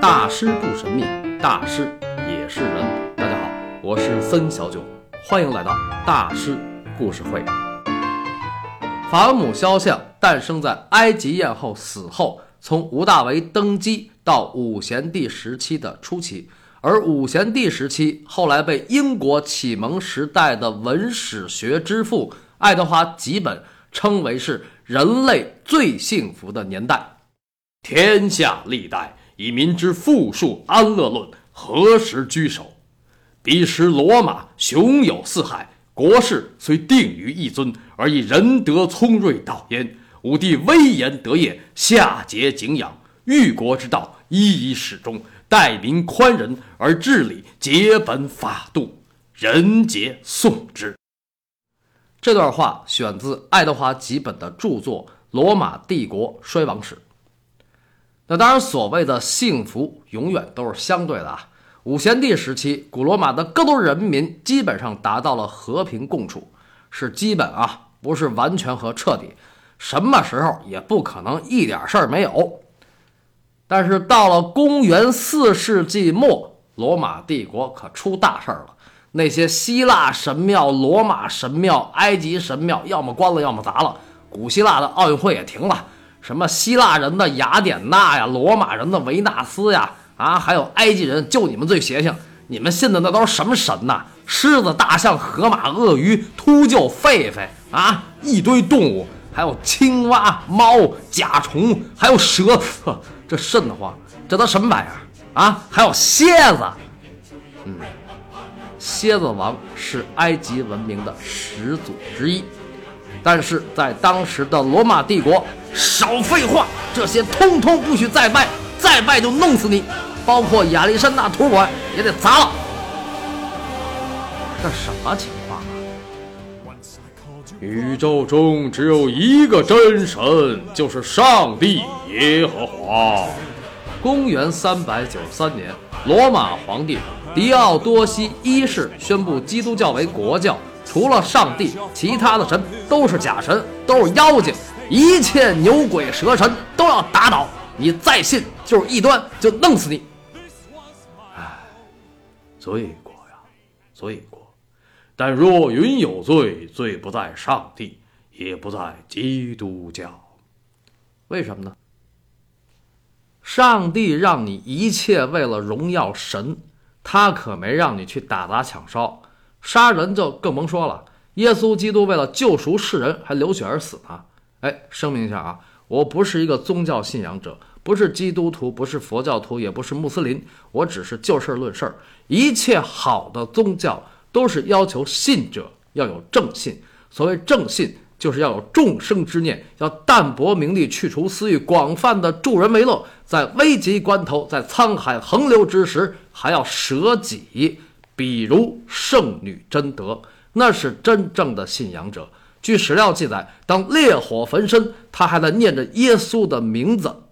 大师不神秘，大师也是人。大家好，我是森小九，欢迎来到大师故事会。法尔姆肖像诞生在埃及艳后死后，从吴大维登基到武贤帝时期的初期，而武贤帝时期后来被英国启蒙时代的文史学之父爱德华·吉本称为是人类最幸福的年代。天下历代以民之富庶安乐论何时居首？彼时罗马雄有四海。国势虽定于一尊，而以仁德聪锐导焉。武帝威严德业，下节景仰，御国之道一以始终，待民宽仁而治理节本法度，人皆颂之。这段话选自爱德华·吉本的著作《罗马帝国衰亡史》。那当然，所谓的幸福永远都是相对的啊。五贤帝时期，古罗马的各族人民基本上达到了和平共处，是基本啊，不是完全和彻底。什么时候也不可能一点事儿没有。但是到了公元四世纪末，罗马帝国可出大事儿了。那些希腊神庙、罗马神庙、埃及神庙，要么关了，要么砸了。古希腊的奥运会也停了。什么希腊人的雅典娜呀，罗马人的维纳斯呀。啊，还有埃及人，就你们最邪性！你们信的那都是什么神呐？狮子、大象、河马、鳄鱼、秃鹫、狒狒啊，一堆动物，还有青蛙、猫、甲虫，还有蛇，呵，这瘆得慌！这都什么玩意儿啊？还有蝎子，嗯，蝎子王是埃及文明的始祖之一，但是在当时的罗马帝国，少废话，这些通通不许再拜，再拜就弄死你！包括亚历山大图书馆也得砸了，这什么情况啊？宇宙中只有一个真神，就是上帝耶和华。公元三百九十三年，罗马皇帝狄奥多西一世宣布基督教为国教，除了上帝，其他的神都是假神，都是妖精，一切牛鬼蛇神都要打倒。你再信就是异端，就弄死你。唉罪过呀，罪过！但若云有罪，罪不在上帝，也不在基督教。为什么呢？上帝让你一切为了荣耀神，他可没让你去打砸抢烧、杀人，就更甭说了。耶稣基督为了救赎世人，还流血而死呢。哎，声明一下啊，我不是一个宗教信仰者。不是基督徒，不是佛教徒，也不是穆斯林，我只是就事儿论事儿。一切好的宗教都是要求信者要有正信。所谓正信，就是要有众生之念，要淡泊名利，去除私欲，广泛的助人为乐。在危急关头，在沧海横流之时，还要舍己。比如圣女贞德，那是真正的信仰者。据史料记载，当烈火焚身，他还在念着耶稣的名字。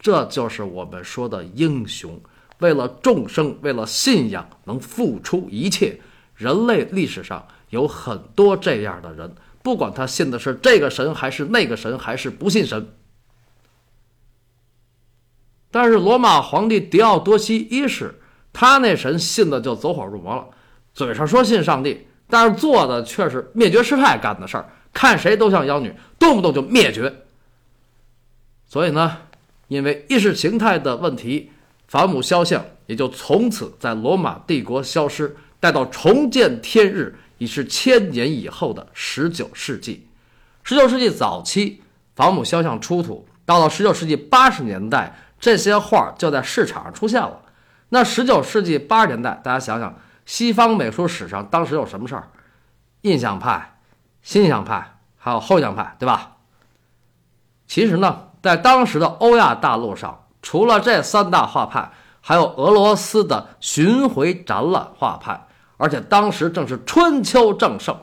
这就是我们说的英雄，为了众生，为了信仰，能付出一切。人类历史上有很多这样的人，不管他信的是这个神，还是那个神，还是不信神。但是罗马皇帝狄奥多西一世，他那神信的就走火入魔了，嘴上说信上帝，但是做的却是灭绝师太干的事儿，看谁都像妖女，动不动就灭绝。所以呢？因为意识形态的问题，法母肖像也就从此在罗马帝国消失。待到重见天日，已是千年以后的十九世纪。十九世纪早期，法母肖像出土，到了十九世纪八十年代，这些画就在市场上出现了。那十九世纪八十年代，大家想想，西方美术史上当时有什么事儿？印象派、新印象派，还有后印象派，对吧？其实呢。在当时的欧亚大陆上，除了这三大画派，还有俄罗斯的巡回展览画派，而且当时正是春秋正盛。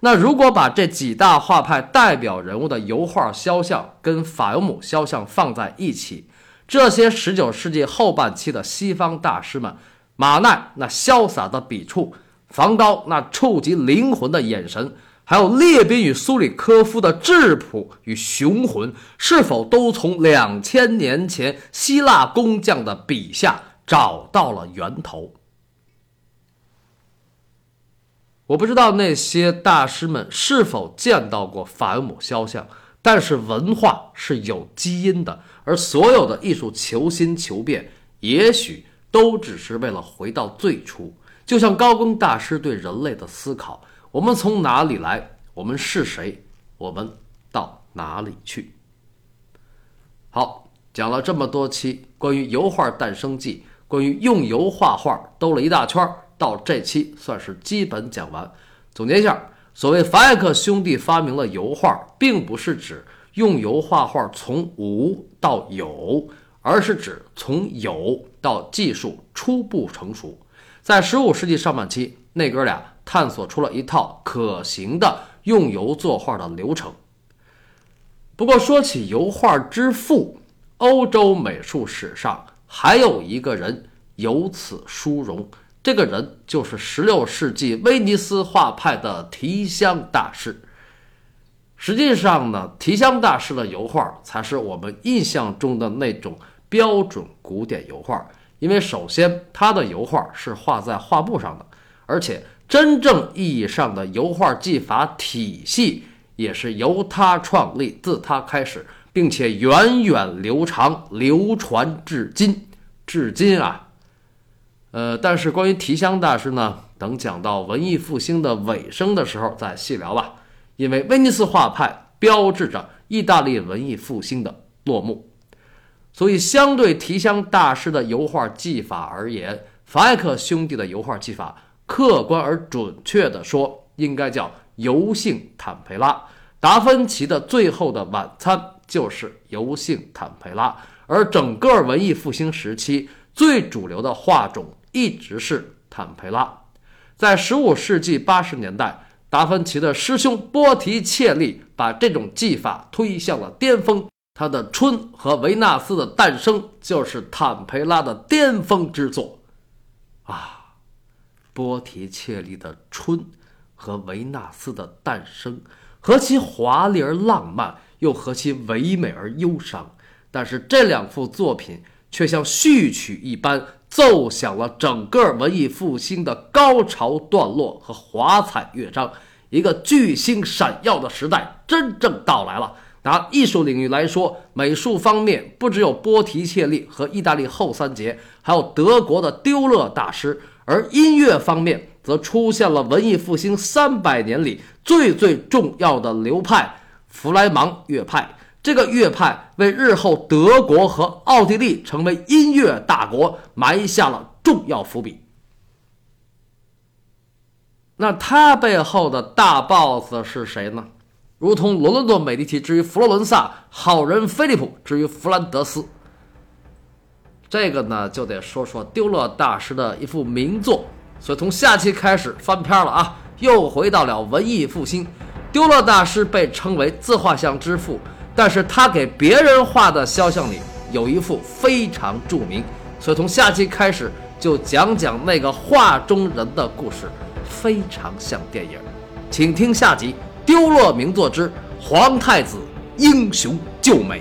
那如果把这几大画派代表人物的油画肖像跟法尤姆肖像放在一起，这些19世纪后半期的西方大师们，马奈那潇洒的笔触，梵高那触及灵魂的眼神。还有列宾与苏里科夫的质朴与雄浑，是否都从两千年前希腊工匠的笔下找到了源头？我不知道那些大师们是否见到过法姆肖像，但是文化是有基因的，而所有的艺术求新求变，也许都只是为了回到最初。就像高更大师对人类的思考：我们从哪里来？我们是谁？我们到哪里去？好，讲了这么多期关于油画诞生记，关于用油画画，兜了一大圈。到这期算是基本讲完。总结一下，所谓法艾克兄弟发明了油画，并不是指用油画画从无到有，而是指从有到技术初步成熟。在十五世纪上半期，那哥俩探索出了一套可行的用油作画的流程。不过说起油画之父，欧洲美术史上还有一个人有此殊荣。这个人就是16世纪威尼斯画派的提香大师。实际上呢，提香大师的油画才是我们印象中的那种标准古典油画，因为首先他的油画是画在画布上的，而且真正意义上的油画技法体系也是由他创立，自他开始，并且源远流长，流传至今。至今啊。呃，但是关于提香大师呢，等讲到文艺复兴的尾声的时候再细聊吧。因为威尼斯画派标志着意大利文艺复兴的落幕，所以相对提香大师的油画技法而言，法艾克兄弟的油画技法，客观而准确地说，应该叫油性坦培拉。达芬奇的《最后的晚餐》就是油性坦培拉，而整个文艺复兴时期最主流的画种。一直是坦培拉，在十五世纪八十年代，达芬奇的师兄波提切利把这种技法推向了巅峰。他的《春》和《维纳斯的诞生》就是坦培拉的巅峰之作啊！波提切利的《春》和《维纳斯的诞生》，何其华丽而浪漫，又何其唯美而忧伤。但是这两幅作品却像序曲一般。奏响了整个文艺复兴的高潮段落和华彩乐章，一个巨星闪耀的时代真正到来了。拿艺术领域来说，美术方面不只有波提切利和意大利后三杰，还有德国的丢勒大师；而音乐方面，则出现了文艺复兴三百年里最最重要的流派——弗莱芒乐派。这个乐派为日后德国和奥地利成为音乐大国埋下了重要伏笔。那他背后的大 boss 是谁呢？如同罗伦多·美第奇之于佛罗伦萨，好人菲利普之于弗兰德斯。这个呢，就得说说丢勒大师的一幅名作。所以从下期开始翻篇了啊，又回到了文艺复兴。丢勒大师被称为自画像之父。但是他给别人画的肖像里有一幅非常著名，所以从下期开始就讲讲那个画中人的故事，非常像电影，请听下集《丢落名作之皇太子英雄救美》。